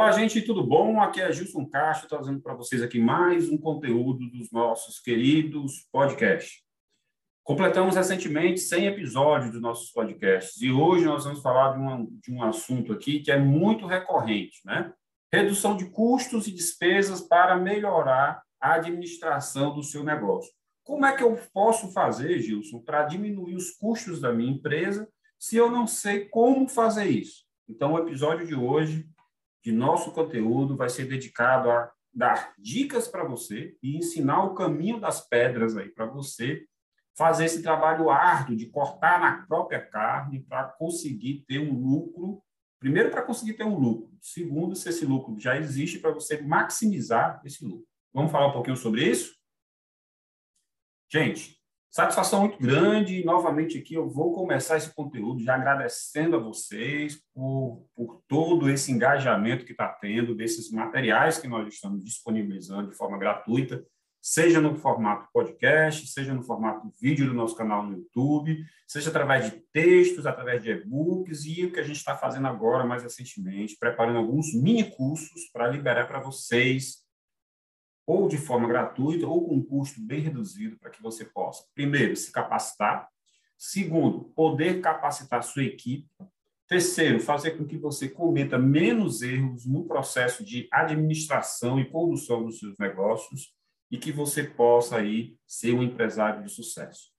Olá, gente, tudo bom? Aqui é Gilson Castro, trazendo para vocês aqui mais um conteúdo dos nossos queridos podcasts. Completamos recentemente 100 episódios dos nossos podcasts e hoje nós vamos falar de, uma, de um assunto aqui que é muito recorrente, né? Redução de custos e despesas para melhorar a administração do seu negócio. Como é que eu posso fazer, Gilson, para diminuir os custos da minha empresa se eu não sei como fazer isso? Então, o episódio de hoje de nosso conteúdo vai ser dedicado a dar dicas para você e ensinar o caminho das pedras aí para você fazer esse trabalho árduo de cortar na própria carne para conseguir ter um lucro. Primeiro, para conseguir ter um lucro. Segundo, se esse lucro já existe, para você maximizar esse lucro. Vamos falar um pouquinho sobre isso? Gente, Satisfação muito grande. E, novamente, aqui eu vou começar esse conteúdo já agradecendo a vocês por, por todo esse engajamento que está tendo, desses materiais que nós estamos disponibilizando de forma gratuita, seja no formato podcast, seja no formato vídeo do nosso canal no YouTube, seja através de textos, através de e-books e o que a gente está fazendo agora, mais recentemente, preparando alguns mini cursos para liberar para vocês ou de forma gratuita ou com um custo bem reduzido para que você possa, primeiro, se capacitar, segundo, poder capacitar sua equipe, terceiro, fazer com que você cometa menos erros no processo de administração e condução dos seus negócios e que você possa aí ser um empresário de sucesso.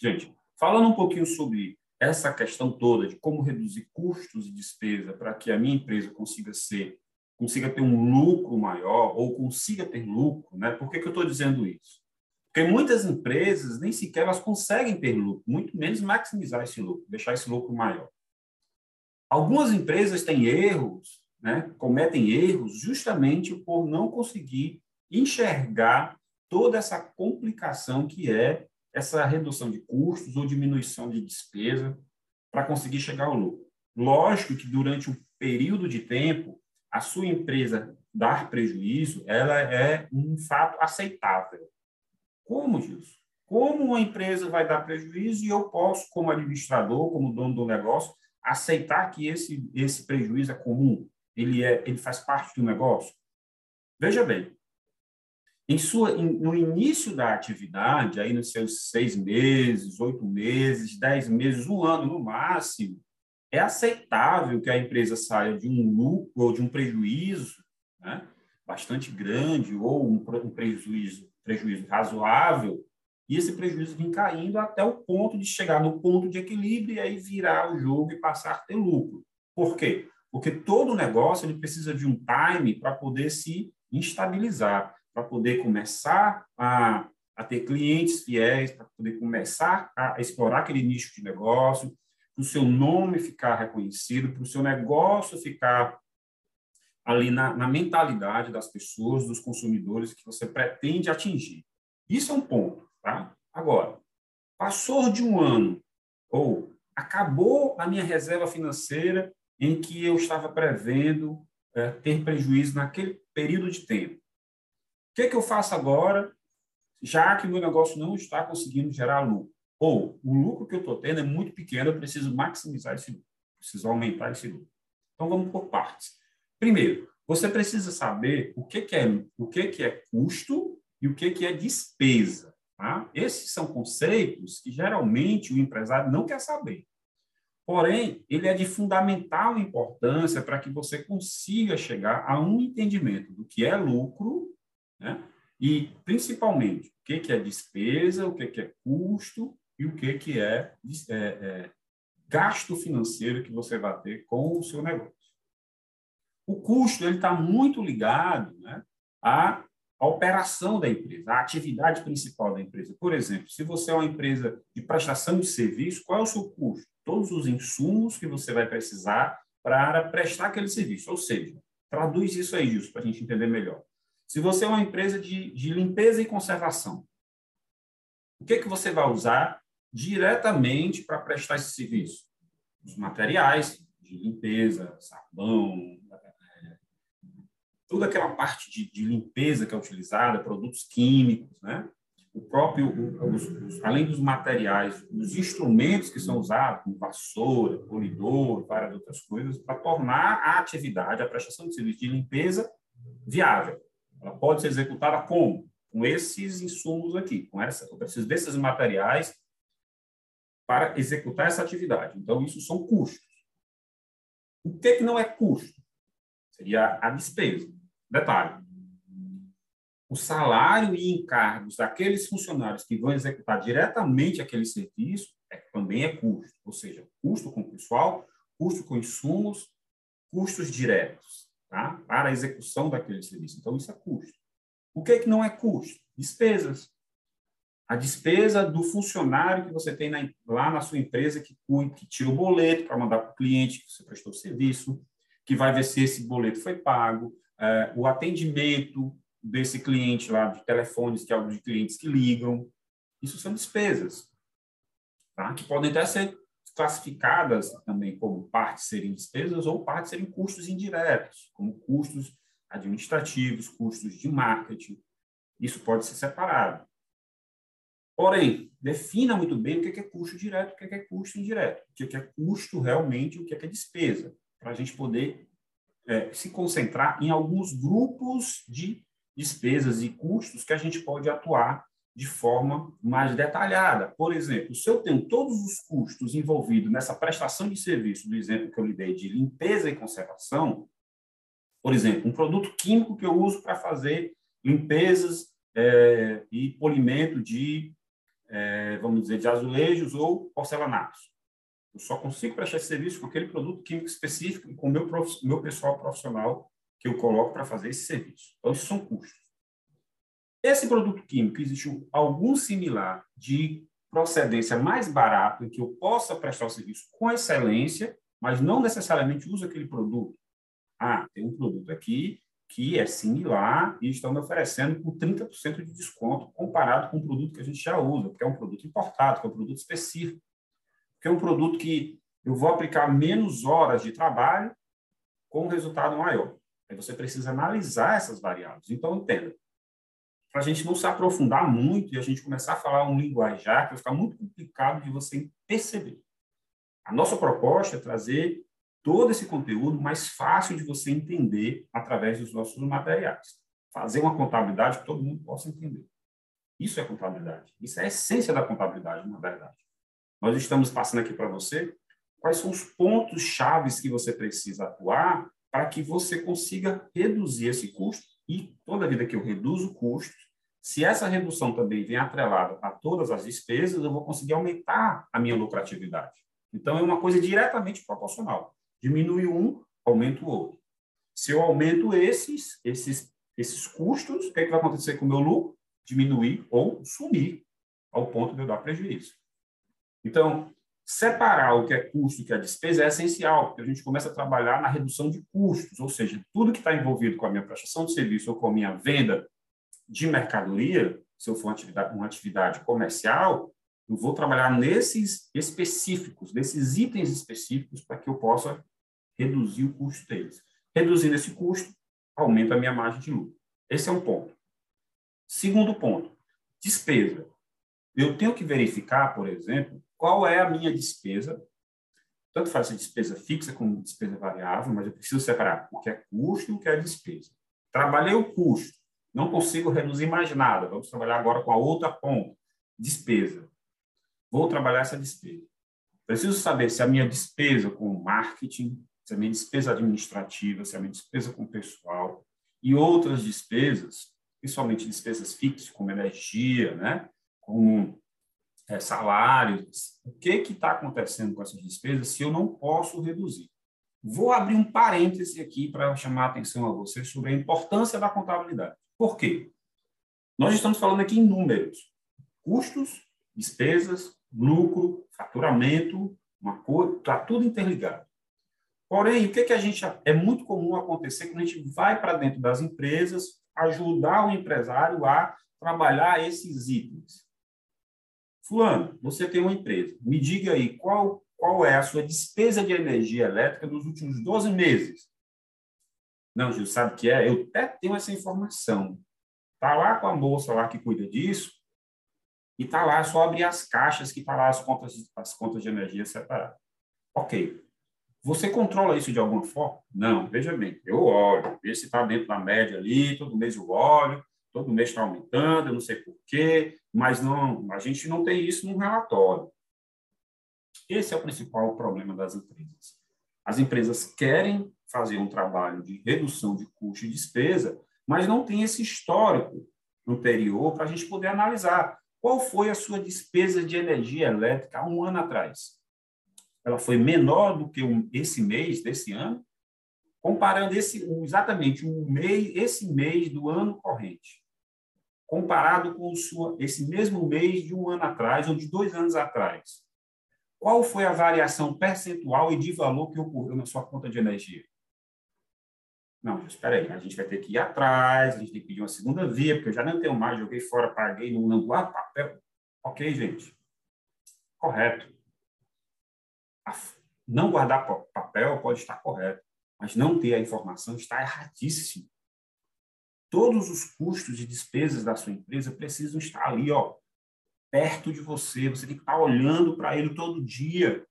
Gente, falando um pouquinho sobre essa questão toda de como reduzir custos e despesa para que a minha empresa consiga ser consiga ter um lucro maior ou consiga ter lucro, né? Por que, que eu estou dizendo isso? Porque muitas empresas nem sequer elas conseguem ter lucro, muito menos maximizar esse lucro, deixar esse lucro maior. Algumas empresas têm erros, né? Cometem erros justamente por não conseguir enxergar toda essa complicação que é essa redução de custos ou diminuição de despesa para conseguir chegar ao lucro. Lógico que durante um período de tempo a sua empresa dar prejuízo, ela é um fato aceitável. Como, Gilson? Como uma empresa vai dar prejuízo e eu posso, como administrador, como dono do negócio, aceitar que esse, esse prejuízo é comum? Ele, é, ele faz parte do negócio? Veja bem, em sua, em, no início da atividade, aí nos seus seis meses, oito meses, dez meses, um ano no máximo, é aceitável que a empresa saia de um lucro ou de um prejuízo né, bastante grande ou um, prejuízo, prejuízo razoável e esse prejuízo vir caindo até o ponto de chegar no ponto de equilíbrio e aí virar o jogo e passar a ter lucro. Por quê? Porque todo negócio ele precisa de um time para poder se instabilizar, para poder começar a, a ter clientes fiéis, para poder começar a explorar aquele nicho de negócio, para o seu nome ficar reconhecido, para o seu negócio ficar ali na, na, mentalidade das pessoas, dos consumidores que você pretende atingir. Isso é um ponto, tá? Agora, passou de um ano ou acabou a minha reserva financeira em que eu estava prevendo é, ter prejuízo naquele período de tempo. O que, é que eu faço agora, já que o meu negócio não está conseguindo gerar lucro? Ou o lucro que eu estou tendo é muito pequeno, eu preciso maximizar esse lucro, preciso aumentar esse lucro. Então vamos por partes. Primeiro, você precisa saber o que, que é o que, que é custo e o que, que é despesa. Tá? Esses são conceitos que geralmente o empresário não quer saber. Porém, ele é de fundamental importância para que você consiga chegar a um entendimento do que é lucro, né? e principalmente o que, é despesa, o que é custo e o que, que é, é, é gasto financeiro que você vai ter com o seu negócio. O custo ele está muito ligado né, à, operação da empresa, à atividade principal da empresa. Por exemplo, se você é uma empresa de prestação de serviço, qual é o seu custo? Todos os insumos que você vai precisar para prestar aquele serviço. Ou seja, traduz isso aí, Gilson, para a gente entender melhor. Se você é uma empresa de, de limpeza e conservação, o que, que você vai usar diretamente para prestar esse serviço. Os materiais de limpeza, sabão, é, toda aquela parte de, de, limpeza que é utilizada, produtos químicos, né? o próprio, os, os, além dos materiais, os instrumentos que são usados, como vassoura, polidor, várias outras coisas, para tornar a atividade, a prestação de serviço de limpeza viável. Ela pode ser executada como? Com esses insumos aqui, com essa, eu preciso desses materiais para executar essa atividade. Então, isso são custos. O que, que não é custo? Seria a despesa. Detalhe, o salário e encargos daqueles funcionários que vão executar diretamente aquele serviço é, também é custo, ou seja, custo com pessoal, custo com insumos, custos diretos tá? para a execução daquele serviço. Então, isso é custo. O que, é que não é custo? Despesas. A despesa do funcionário que você tem na, lá na sua empresa que, que tira o boleto para mandar para o cliente que você prestou serviço, que vai ver se esse boleto foi pago, é, o atendimento, desse cliente lá de telefones, que é o de clientes que ligam. Isso são despesas, tá? que podem até ser classificadas também como parte serem despesas ou parte serem custos indiretos, como custos administrativos, custos de marketing. Isso pode ser separado. Porém, defina muito bem o que é custo direto, o que é custo indireto, o que é custo realmente, o que é despesa, para a gente poder é, se concentrar em alguns grupos de despesas e custos que a gente pode atuar de forma mais detalhada. Por exemplo, se eu tenho todos os custos envolvidos nessa prestação de serviço, do exemplo que eu lhe dei de limpeza e conservação, por exemplo, um produto químico que eu uso para fazer limpezas é, e polimento de, é, vamos dizer, de azulejos ou porcelanatos. Eu só consigo prestar esse serviço com aquele produto químico específico com o meu, meu pessoal profissional que eu coloco para fazer esse serviço. Então, isso são custos. Esse produto químico, existe algum similar de procedência mais barato, em que eu possa prestar o serviço com excelência, mas não necessariamente uso aquele produto. Ah, tem um produto aqui que é similar e estão me oferecendo por 30% de desconto comparado com um produto que a gente já usa, porque é um produto importado, que é um produto específico, que é um produto que eu vou aplicar menos horas de trabalho com um resultado maior. Aí você precisa analisar essas variáveis. Então, entenda. Para a gente não se aprofundar muito e a gente começar a falar um linguajar que vai ficar muito complicado de você perceber. A nossa proposta é trazer todo esse conteúdo mais fácil de você entender através dos nossos materiais. Fazer uma contabilidade que todo mundo possa entender. Isso é contabilidade. Isso é a essência da contabilidade, na verdade. Nós estamos passando aqui para você quais são os pontos chaves que você precisa atuar para que você consiga reduzir esse custo e toda vida que eu reduzo custos, se essa redução também vem atrelada a todas as despesas, eu vou conseguir aumentar a minha lucratividade. Então, é uma coisa diretamente proporcional. Diminui um, aumento o outro. Se eu aumento esses, esses, esses custos, o que, é que vai acontecer com o meu lucro? Diminuir ou sumir ao ponto de eu dar prejuízo. Então, Separar o que é custo e o que é despesa é essencial, porque a gente começa a trabalhar na redução de custos, ou seja, tudo que está envolvido com a minha prestação de serviço ou com a minha venda de mercadoria, se eu for uma atividade, uma atividade comercial, eu vou trabalhar nesses específicos, nesses itens específicos, para que eu possa reduzir o custo deles. Reduzindo esse custo, aumenta a minha margem de lucro. Esse é um ponto. Segundo ponto, despesa. Eu tenho que verificar, por exemplo, qual é a minha despesa, tanto faz se despesa fixa como despesa variável, mas eu preciso separar o que é custo e o que é despesa. Trabalhei o custo, não consigo reduzir mais nada, vamos trabalhar agora com a outra ponta, despesa. Vou trabalhar essa despesa. Preciso saber se a minha despesa com marketing, se a minha despesa administrativa, se a minha despesa com pessoal e outras despesas, principalmente despesas fixas, como energia, né? como é, salários, o que está acontecendo com essas despesas se eu não posso reduzir? Vou abrir um parêntese aqui para chamar a atenção a vocês sobre a importância da contabilidade. Por quê? Nós estamos falando aqui em números, custos, despesas, lucro, faturamento, uma coisa, está tudo interligado. Porém, o que, que a gente é muito comum acontecer quando a gente vai para dentro das empresas ajudar o empresário a trabalhar esses itens. Fulano, você tem uma empresa. Me diga aí qual, qual é a sua despesa de energia elétrica nos últimos 12 meses. Não, Gil, sabe o que é? Eu até tenho essa informação. Está lá com a moça lá que cuida disso. E está lá, só abrir as caixas que está lá as contas, as contas de energia separadas. Ok. Você controla isso de alguma forma? Não. Veja bem, eu olho, vejo se está dentro da média ali, todo mês eu olho, todo mês está aumentando, eu não sei por quê, mas não, a gente não tem isso no relatório. Esse é o principal problema das empresas. As empresas querem fazer um trabalho de redução de custo e despesa, mas não tem esse histórico anterior para a gente poder analisar qual foi a sua despesa de energia elétrica há um ano atrás. Ela foi menor do que esse mês desse ano, comparando esse exatamente um mês, esse mês do ano corrente, comparado com sua, esse mesmo mês de um ano atrás ou de dois anos atrás. Qual foi a variação percentual e de valor que ocorreu na sua conta de energia? Não, espera aí, a gente vai ter que ir atrás, a gente tem que pedir uma segunda via, porque eu já não tenho mais, joguei fora, paguei, não, guardo papel. Ok, gente. Correto. Não guardar papel pode estar correto, mas não ter a informação está erradíssimo. Todos os custos e despesas da sua empresa precisam estar ali, ó, perto de você. Você tem que estar olhando para ele todo dia.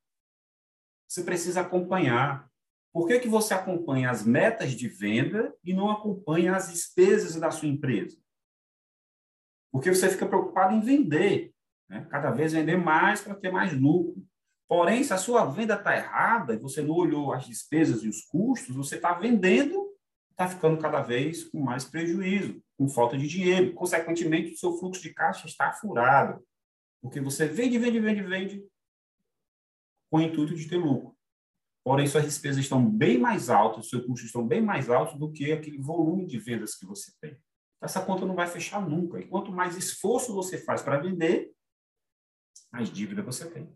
Você precisa acompanhar. Por que, que você acompanha as metas de venda e não acompanha as despesas da sua empresa? Porque você fica preocupado em vender, né? cada vez vender mais para ter mais lucro. Porém, se a sua venda está errada e você não olhou as despesas e os custos, você está vendendo, está ficando cada vez com mais prejuízo, com falta de dinheiro. Consequentemente, o seu fluxo de caixa está furado. Porque você vende, vende, vende, vende com o intuito de ter lucro. Porém, suas despesas estão bem mais altas, seus custos estão bem mais altos do que aquele volume de vendas que você tem. Essa conta não vai fechar nunca. E quanto mais esforço você faz para vender, mais dívida você tem.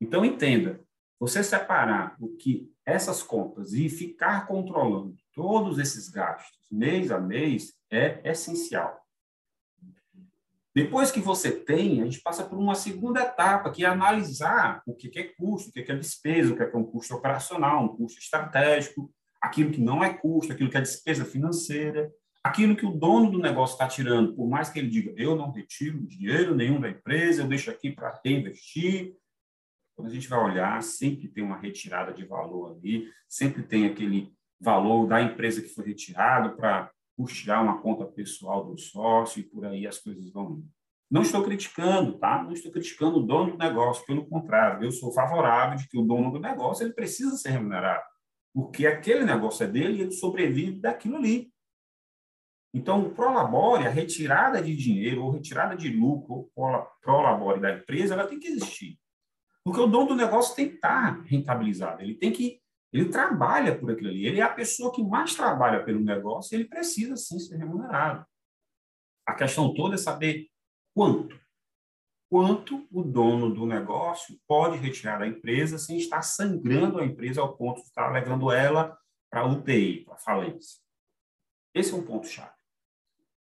Então, entenda, você separar o que essas contas e ficar controlando todos esses gastos mês a mês é essencial. Depois que você tem, a gente passa por uma segunda etapa, que é analisar o que é custo, o que é despesa, o que é um custo operacional, um custo estratégico, aquilo que não é custo, aquilo que é despesa financeira, aquilo que o dono do negócio está tirando, por mais que ele diga, eu não retiro dinheiro nenhum da empresa, eu deixo aqui para reinvestir. Quando a gente vai olhar, sempre tem uma retirada de valor ali, sempre tem aquele valor da empresa que foi retirado para custear uma conta pessoal do sócio e por aí as coisas vão indo. Não estou criticando, tá? Não estou criticando o dono do negócio, pelo contrário, eu sou favorável de que o dono do negócio ele precisa ser remunerado, porque aquele negócio é dele e ele sobrevive daquilo ali. Então, o prolabore, a retirada de dinheiro ou retirada de lucro, o prolabore da empresa, ela tem que existir. Porque o dono do negócio tem que estar rentabilizado, ele tem que ele trabalha por aquilo ali. Ele é a pessoa que mais trabalha pelo negócio ele precisa, sim, ser remunerado. A questão toda é saber quanto. Quanto o dono do negócio pode retirar da empresa sem estar sangrando a empresa ao ponto de estar levando ela para UTI, para falência. Esse é um ponto-chave.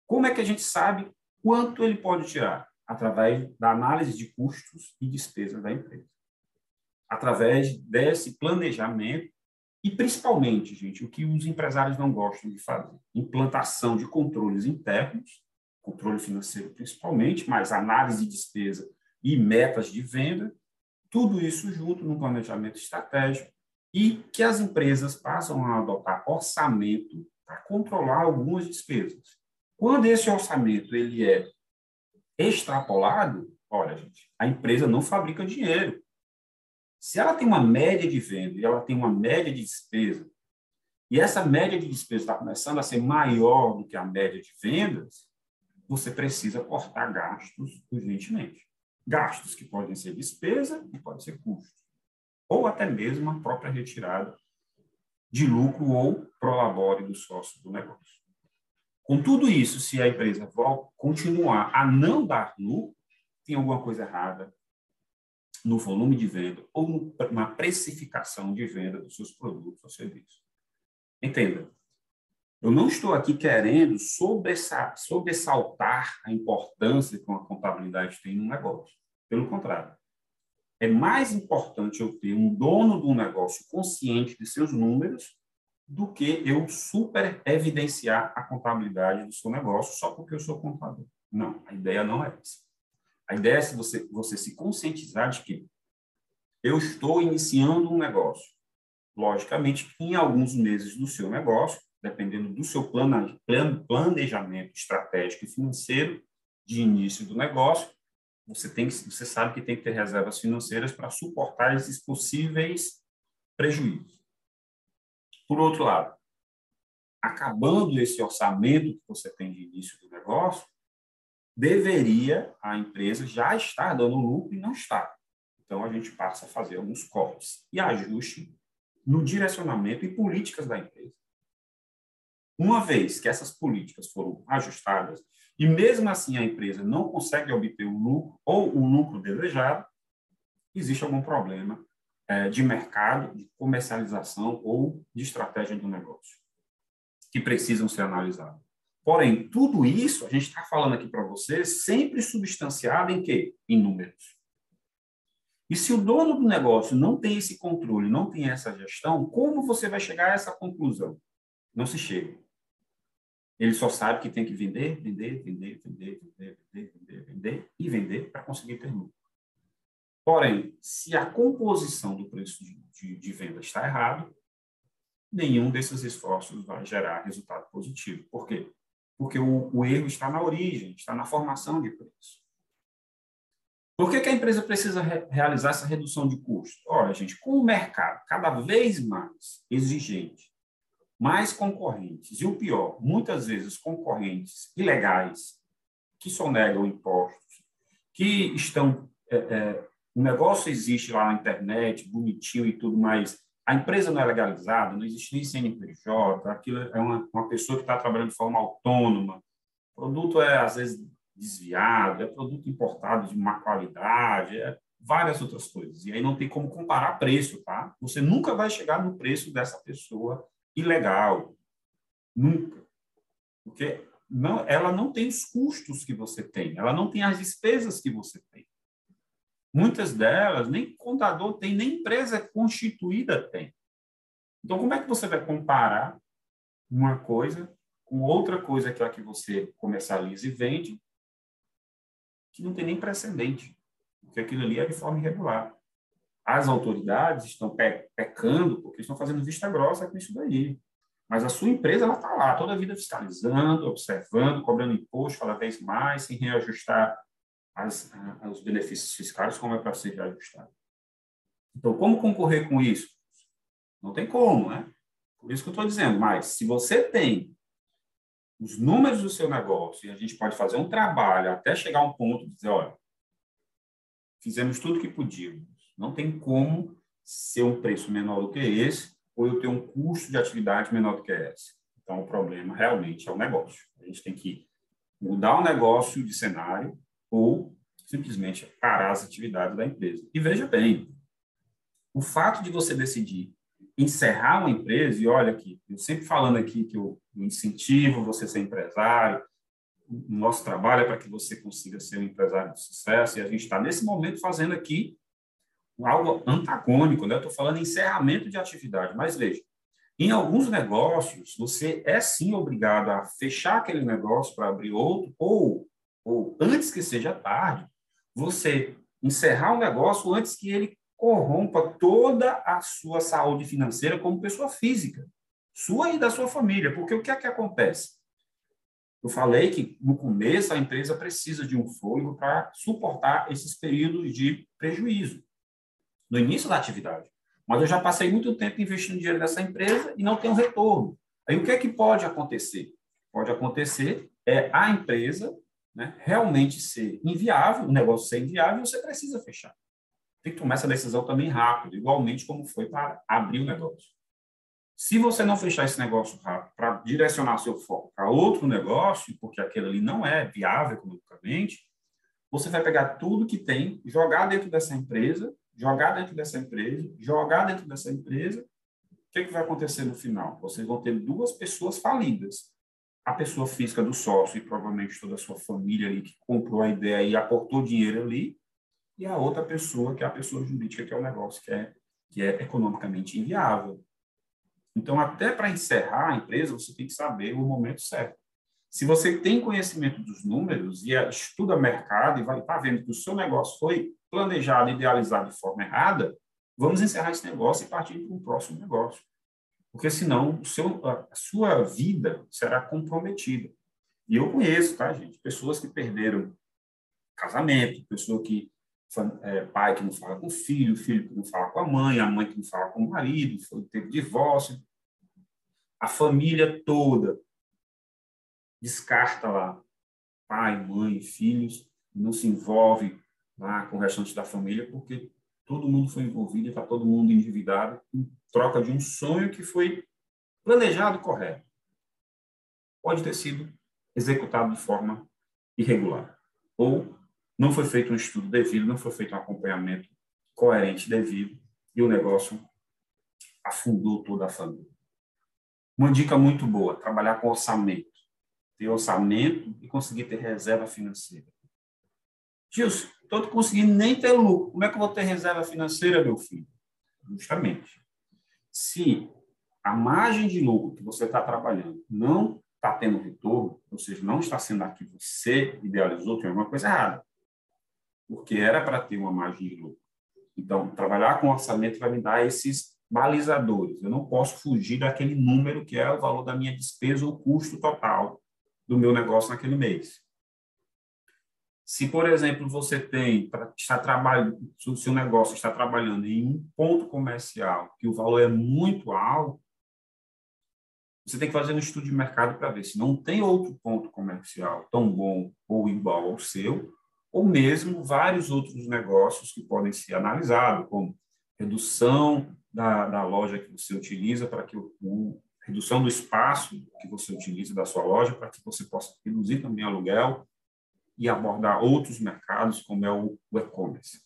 Como é que a gente sabe quanto ele pode tirar? Através da análise de custos e despesas da empresa. Através desse planejamento e, principalmente, gente, o que os empresários não gostam de fazer: implantação de controles internos, controle financeiro principalmente, mas análise de despesa e metas de venda, tudo isso junto no planejamento estratégico e que as empresas passam a adotar orçamento para controlar algumas despesas. Quando esse orçamento ele é extrapolado, olha, gente, a empresa não fabrica dinheiro. Se ela tem uma média de venda e ela tem uma média de despesa, e essa média de despesa está começando a ser maior do que a média de vendas, você precisa cortar gastos urgentemente. Gastos que podem ser despesa e podem ser custos. Ou até mesmo a própria retirada de lucro ou prolabore do sócio do negócio. Com tudo isso, se a empresa continuar a não dar lucro, tem alguma coisa errada no volume de venda ou na precificação de venda dos seus produtos ou serviços. Entenda, eu não estou aqui querendo sobressaltar a importância que uma contabilidade tem no negócio. Pelo contrário, é mais importante eu ter um dono do negócio consciente de seus números do que eu super evidenciar a contabilidade do seu negócio só porque eu sou contador. Não, a ideia não é essa. A ideia é você, você se conscientizar de que eu estou iniciando um negócio. Logicamente, em alguns meses do seu negócio, dependendo do seu planejamento estratégico e financeiro de início do negócio, você tem você sabe que tem que ter reservas financeiras para suportar esses possíveis prejuízos. Por outro lado, acabando esse orçamento que você tem de início do negócio, deveria a empresa já estar dando lucro e não está. Então, a gente passa a fazer alguns cortes e ajuste no direcionamento e políticas da empresa. Uma vez que essas políticas foram ajustadas e mesmo assim a empresa não consegue obter o lucro ou o lucro desejado, existe algum problema de mercado, de comercialização ou de estratégia do negócio que precisam ser analisados. Porém, tudo isso, a gente está falando aqui para você, sempre substanciado em quê? Em números. E se o dono do negócio não tem esse controle, não tem essa gestão, como você vai chegar a essa conclusão? Não se chega. Ele só sabe que tem que vender, vender, vender, vender, vender, vender, vender, vender e vender para conseguir ter lucro. Porém, se a composição do preço de, de, de venda está errado, nenhum desses esforços vai gerar resultado positivo. Por quê? Porque o, o erro está na origem, está na formação de preço. Por que, que a empresa precisa re realizar essa redução de custo? Olha, gente, com o mercado cada vez mais exigente, mais concorrentes, e o pior, muitas vezes concorrentes ilegais, que sonegam impostos, que estão. É, é, o negócio existe lá na internet, bonitinho e tudo mais, a empresa não é legalizada, não existe nem CNPJ, aquilo é uma, uma pessoa que está trabalhando de forma autônoma, o produto é, às vezes, desviado, é produto importado de má qualidade, é várias outras coisas. E aí não tem como comparar preço, tá? Você nunca vai chegar no preço dessa pessoa ilegal. Nunca. Porque não, ela não tem os custos que você tem, ela não tem as despesas que você tem. Muitas delas nem contador tem, nem empresa constituída tem. Então, como é que você vai comparar uma coisa com outra coisa que é a que você comercializa e vende, que não tem nem precedente? Porque aquilo ali é de forma irregular. As autoridades estão pecando porque estão fazendo vista grossa com isso daí. Mas a sua empresa ela está lá, toda a vida fiscalizando, observando, cobrando imposto cada vez mais, sem reajustar as, os benefícios fiscais como é para ser reajustado. Então, como concorrer com isso? Não tem como, né? Por isso que eu estou dizendo, mas se você tem os números do seu negócio e a gente pode fazer um trabalho até chegar a um ponto de dizer, olha, fizemos tudo o que podíamos, não tem como ser um preço menor do que esse ou eu ter um custo de atividade menor do que esse. Então, o problema realmente é o negócio. A gente tem que mudar o negócio de cenário, ou simplesmente parar as atividades da empresa. E veja bem, o fato de você decidir encerrar uma empresa, e olha aqui, eu sempre falando aqui que eu incentivo você ser empresário, o nosso trabalho é para que você consiga ser um empresário de sucesso, e a gente está nesse momento fazendo aqui algo antagônico, né? Estou falando encerramento de atividade, mas veja, em alguns negócios, você é sim obrigado a fechar aquele negócio para abrir outro, ou ou antes que seja tarde, você encerrar o um negócio antes que ele corrompa toda a sua saúde financeira como pessoa física, sua e da sua família. Porque o que é que acontece? Eu falei que no começo a empresa precisa de um fôlego para suportar esses períodos de prejuízo no início da atividade. Mas eu já passei muito tempo investindo dinheiro nessa empresa e não tenho retorno. Aí o que é que pode acontecer? Pode acontecer é a empresa né, realmente ser inviável, o negócio ser inviável, você precisa fechar. Tem que tomar essa decisão também rápido, igualmente como foi para abrir o negócio. Se você não fechar esse negócio rápido para direcionar seu foco para outro negócio, porque aquele ali não é viável economicamente, você vai pegar tudo que tem, jogar dentro dessa empresa, jogar dentro dessa empresa, jogar dentro dessa empresa. O que, que vai acontecer no final? Vocês vão ter duas pessoas falidas a pessoa física do sócio e provavelmente toda a sua família ali que comprou a ideia e aportou dinheiro ali, e a outra pessoa, que é a pessoa jurídica, que é o negócio que é, que é economicamente inviável. Então, até para encerrar a empresa, você tem que saber o momento certo. Se você tem conhecimento dos números e estuda mercado e vai tá vendo que o seu negócio foi planejado, idealizado de forma errada, vamos encerrar esse negócio e partir para um próximo negócio. Porque senão seu, a sua vida será comprometida. E eu conheço, tá, gente? Pessoas que perderam casamento, pessoa que é, pai que não fala com o filho, filho que não fala com a mãe, a mãe que não fala com o marido, teve divórcio. A família toda descarta lá pai, mãe, filhos, não se envolve lá com o restante da família, porque todo mundo foi envolvido está todo mundo endividado em troca de um sonho que foi planejado correto. Pode ter sido executado de forma irregular. Ou não foi feito um estudo devido, não foi feito um acompanhamento coerente devido, e o negócio afundou toda a família. Uma dica muito boa: trabalhar com orçamento ter orçamento e conseguir ter reserva financeira. Gilson, estou conseguindo nem ter lucro. Como é que eu vou ter reserva financeira, meu filho? Justamente. Se a margem de lucro que você está trabalhando não está tendo retorno, ou seja, não está sendo a que você idealizou, tem alguma coisa errada. Porque era para ter uma margem de lucro. Então, trabalhar com orçamento vai me dar esses balizadores. Eu não posso fugir daquele número que é o valor da minha despesa ou custo total do meu negócio naquele mês. Se, por exemplo, você tem, está trabalhando, se o negócio está trabalhando em um ponto comercial que o valor é muito alto, você tem que fazer um estudo de mercado para ver se não tem outro ponto comercial tão bom ou igual ao seu, ou mesmo vários outros negócios que podem ser analisados, como redução da, da loja que você utiliza para que o, o redução do espaço que você utiliza da sua loja para que você possa reduzir também aluguel e abordar outros mercados, como é o e-commerce.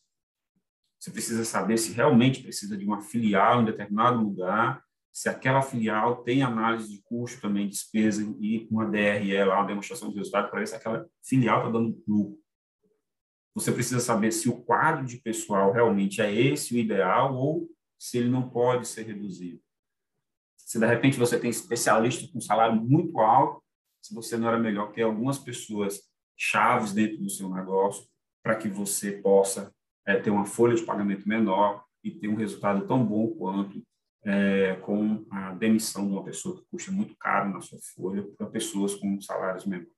Você precisa saber se realmente precisa de uma filial em determinado lugar, se aquela filial tem análise de custo também, despesa e uma DRE lá, uma demonstração de resultado, para ver se aquela filial está dando lucro. Você precisa saber se o quadro de pessoal realmente é esse o ideal ou se ele não pode ser reduzido. Se de repente você tem especialista com salário muito alto, se você não era melhor que algumas pessoas chaves dentro do seu negócio para que você possa é, ter uma folha de pagamento menor e ter um resultado tão bom quanto é, com a demissão de uma pessoa que custa muito caro na sua folha para pessoas com salários menores.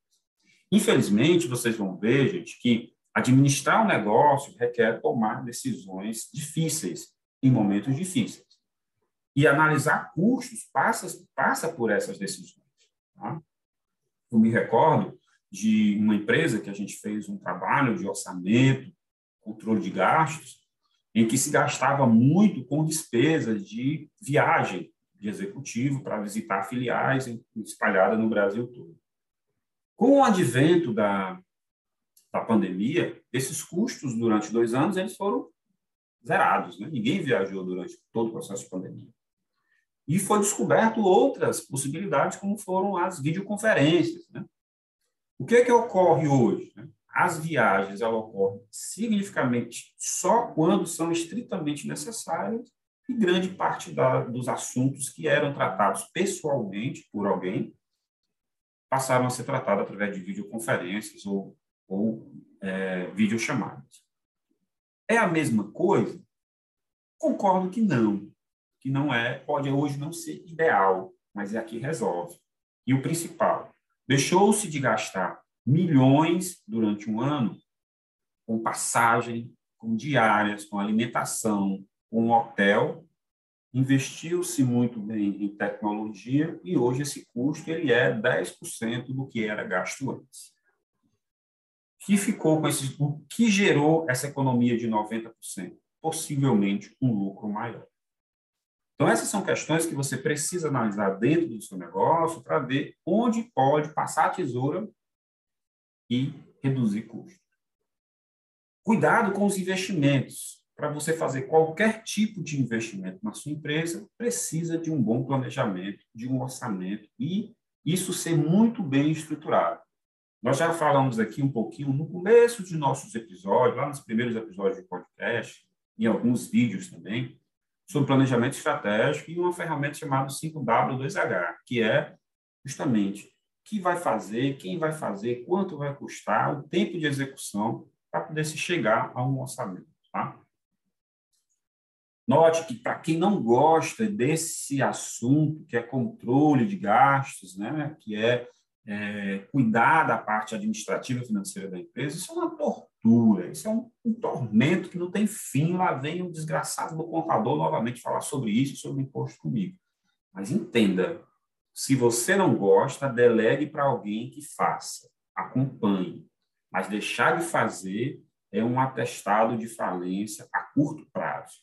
Infelizmente, vocês vão ver, gente, que administrar um negócio requer tomar decisões difíceis em momentos difíceis. E analisar custos passa, passa por essas decisões. Tá? Eu me recordo de uma empresa que a gente fez um trabalho de orçamento, controle de gastos, em que se gastava muito com despesas de viagem de executivo para visitar filiais espalhadas no Brasil todo. Com o advento da, da pandemia, esses custos durante dois anos eles foram zerados. Né? Ninguém viajou durante todo o processo de pandemia. E foi descoberto outras possibilidades, como foram as videoconferências. Né? O que é que ocorre hoje? Né? As viagens elas ocorrem significativamente só quando são estritamente necessárias e grande parte da, dos assuntos que eram tratados pessoalmente por alguém passaram a ser tratados através de videoconferências ou, ou é, videochamadas. É a mesma coisa? Concordo que não que não é, pode hoje não ser ideal, mas é aqui resolve. E o principal, deixou-se de gastar milhões durante um ano com passagem, com diárias, com alimentação, com hotel, investiu-se muito bem em tecnologia e hoje esse custo ele é 10% do que era gasto antes. Que ficou com esse, o que gerou essa economia de 90%? Possivelmente um lucro maior. Então, essas são questões que você precisa analisar dentro do seu negócio para ver onde pode passar a tesoura e reduzir custos. Cuidado com os investimentos. Para você fazer qualquer tipo de investimento na sua empresa, precisa de um bom planejamento, de um orçamento e isso ser muito bem estruturado. Nós já falamos aqui um pouquinho no começo de nossos episódios, lá nos primeiros episódios do podcast, em alguns vídeos também, sobre planejamento estratégico e uma ferramenta chamada 5W2H, que é justamente que vai fazer, quem vai fazer, quanto vai custar, o tempo de execução, para poder se chegar a um orçamento. Tá? Note que, para quem não gosta desse assunto, que é controle de gastos, né, que é, é cuidar da parte administrativa financeira da empresa, isso é uma tortura, isso é um, um, tormento que não tem fim. Lá vem o desgraçado do contador novamente falar sobre isso, sobre imposto comigo. Mas entenda, se você não gosta, delegue para alguém que faça, acompanhe. Mas deixar de fazer é um atestado de falência a curto prazo.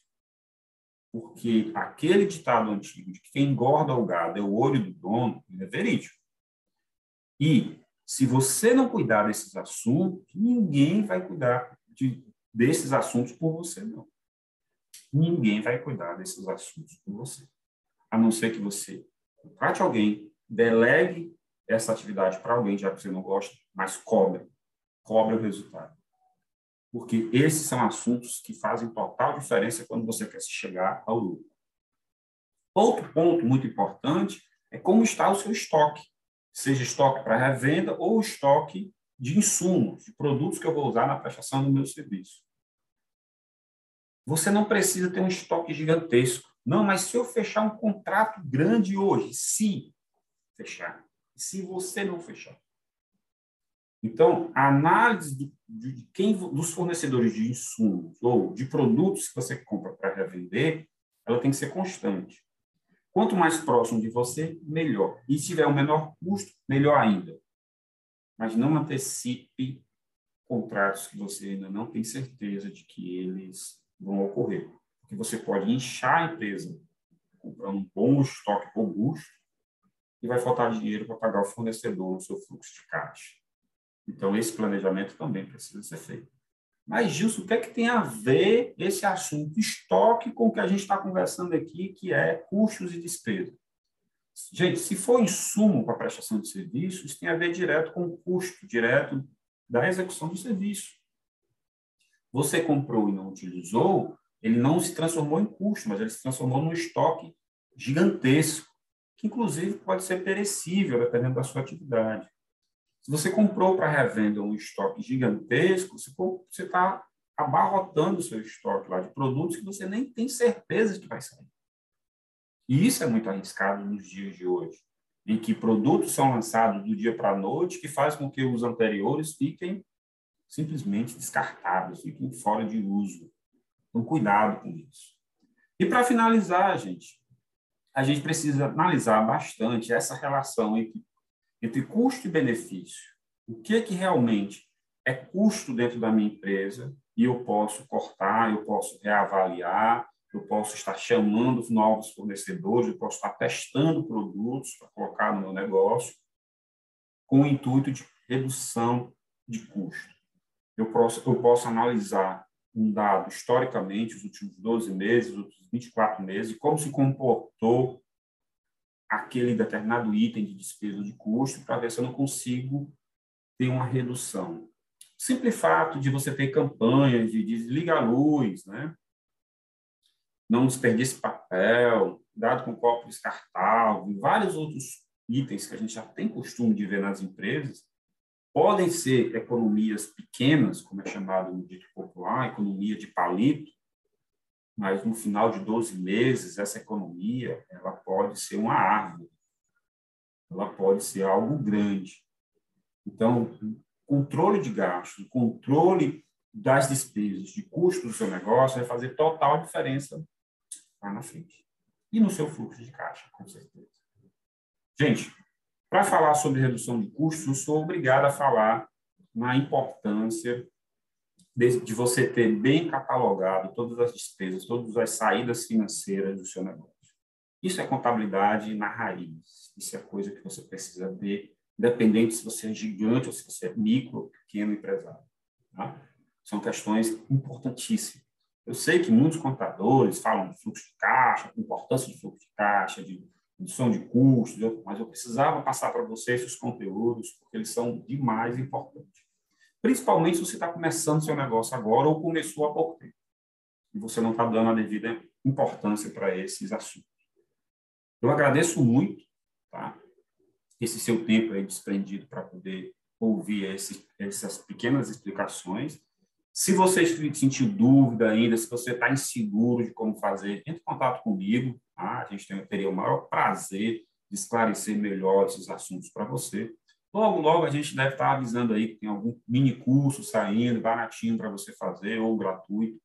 Porque aquele ditado antigo de que quem engorda o gado é o olho do dono, é verídico. E se você não cuidar desses assuntos, ninguém vai cuidar de, desses assuntos por você, não. Ninguém vai cuidar desses assuntos por você. A não ser que você contrate alguém, delegue essa atividade para alguém, já que você não gosta, mas cobre. Cobre o resultado porque esses são assuntos que fazem total diferença quando você quer se chegar ao lucro. Outro ponto muito importante é como está o seu estoque, seja estoque para revenda ou estoque de insumos, de produtos que eu vou usar na prestação do meu serviço. Você não precisa ter um estoque gigantesco. Não, mas se eu fechar um contrato grande hoje, se fechar, se você não fechar, então, a análise de, de quem, dos fornecedores de insumos ou de produtos que você compra para revender, ela tem que ser constante. Quanto mais próximo de você, melhor. E se tiver o um menor custo, melhor ainda. Mas não antecipe contratos que você ainda não tem certeza de que eles vão ocorrer. Porque você pode inchar a empresa comprando um bom estoque robusto e vai faltar dinheiro para pagar o fornecedor no seu fluxo de caixa. Então, esse planejamento também precisa ser feito. Mas, Gilson, o que é que tem a ver esse assunto estoque com o que a gente está conversando aqui, que é custos e despesas? Gente, se for insumo para prestação de serviço, isso tem a ver direto com o custo direto da execução do serviço. Você comprou e não utilizou, ele não se transformou em custo, mas ele se transformou num estoque gigantesco, que inclusive pode ser perecível, dependendo da sua atividade. Se você comprou para revenda um estoque gigantesco, você está abarrotando o seu estoque lá de produtos que você nem tem certeza que vai sair. E isso é muito arriscado nos dias de hoje, em que produtos são lançados do dia para a noite, que faz com que os anteriores fiquem simplesmente descartados, fiquem fora de uso. Então, cuidado com isso. E para finalizar, gente, a gente precisa analisar bastante essa relação entre entre custo e benefício. O que, que realmente é custo dentro da minha empresa e eu posso cortar, eu posso reavaliar, eu posso estar chamando novos fornecedores, eu posso estar testando produtos para colocar no meu negócio, com o intuito de redução de custo. Eu posso, eu posso analisar um dado historicamente, os últimos 12 meses, os últimos 24 meses, como se comportou aquele determinado item de despesa de custo para ver se eu não consigo ter uma redução. Simples fato de você ter campanhas de desliga a luz, né? não desperdice papel, dado com copo descartável, e vários outros itens que a gente já tem costume de ver nas empresas, podem ser economias pequenas, como é chamado no dito popular, economia de palito, mas no final de 12 meses, essa economia ela pode ser uma árvore, ela pode ser algo grande. Então, controle de gastos, controle das despesas, de custos do seu negócio vai fazer total diferença lá na frente. E no seu fluxo de caixa, com certeza. Gente, para falar sobre redução de custos, eu sou obrigado a falar na importância de, de você ter bem catalogado todas as despesas, todas as saídas financeiras do seu negócio. Isso é contabilidade na raiz. Isso é coisa que você precisa ter, independente se você é gigante ou se você é micro, pequeno empresário. Tá? São questões importantíssimas. Eu sei que muitos contadores falam de fluxo de caixa, importância de fluxo de caixa, de redução de custos, mas eu precisava passar para vocês esses conteúdos, porque eles são demais importantes principalmente se você está começando seu negócio agora ou começou há pouco tempo e você não está dando a devida importância para esses assuntos. Eu agradeço muito, tá? esse seu tempo aí desprendido para poder ouvir esse, essas pequenas explicações. Se você sentir dúvida ainda, se você está inseguro de como fazer, entre em contato comigo. Tá? A gente teria o maior prazer de esclarecer melhor esses assuntos para você. Logo, logo a gente deve estar tá avisando aí que tem algum mini curso saindo, baratinho para você fazer, ou gratuito,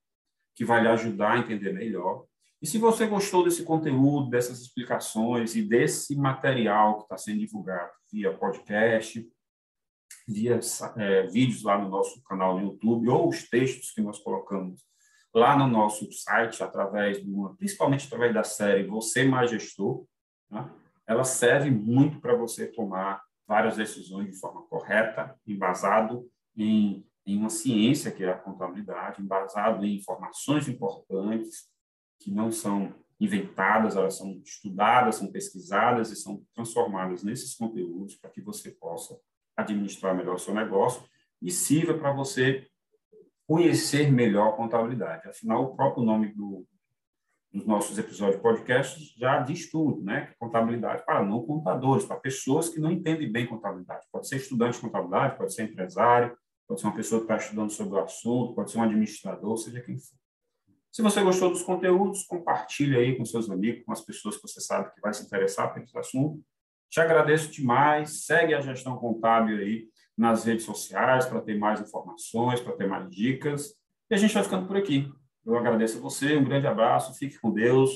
que vai lhe ajudar a entender melhor. E se você gostou desse conteúdo, dessas explicações e desse material que está sendo divulgado via podcast, via é, vídeos lá no nosso canal no YouTube ou os textos que nós colocamos lá no nosso site, através de uma, principalmente através da série Você Mais Gestor, né? ela serve muito para você tomar várias decisões de forma correta, embasado em, em uma ciência que é a contabilidade, embasado em informações importantes, que não são inventadas, elas são estudadas, são pesquisadas e são transformadas nesses conteúdos para que você possa administrar melhor o seu negócio e sirva para você conhecer melhor a contabilidade. Afinal, o próprio nome do, dos nossos episódios de podcast já diz tudo, né? Contabilidade para não contadores, para pessoas que não entendem bem contabilidade. Pode ser estudante de contabilidade, pode ser empresário, pode ser uma pessoa que está estudando sobre o assunto, pode ser um administrador, seja quem for. Se você gostou dos conteúdos, compartilhe aí com seus amigos, com as pessoas que você sabe que vai se interessar esse assunto. Te agradeço demais. Segue a gestão contábil aí nas redes sociais para ter mais informações, para ter mais dicas. E a gente vai ficando por aqui. Eu agradeço a você, um grande abraço, fique com Deus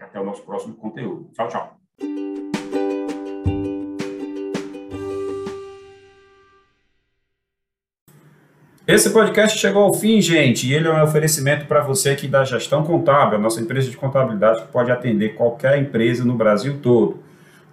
e até o nosso próximo conteúdo. Tchau, tchau. Esse podcast chegou ao fim, gente, e ele é um oferecimento para você aqui da Gestão Contábil, a nossa empresa de contabilidade que pode atender qualquer empresa no Brasil todo.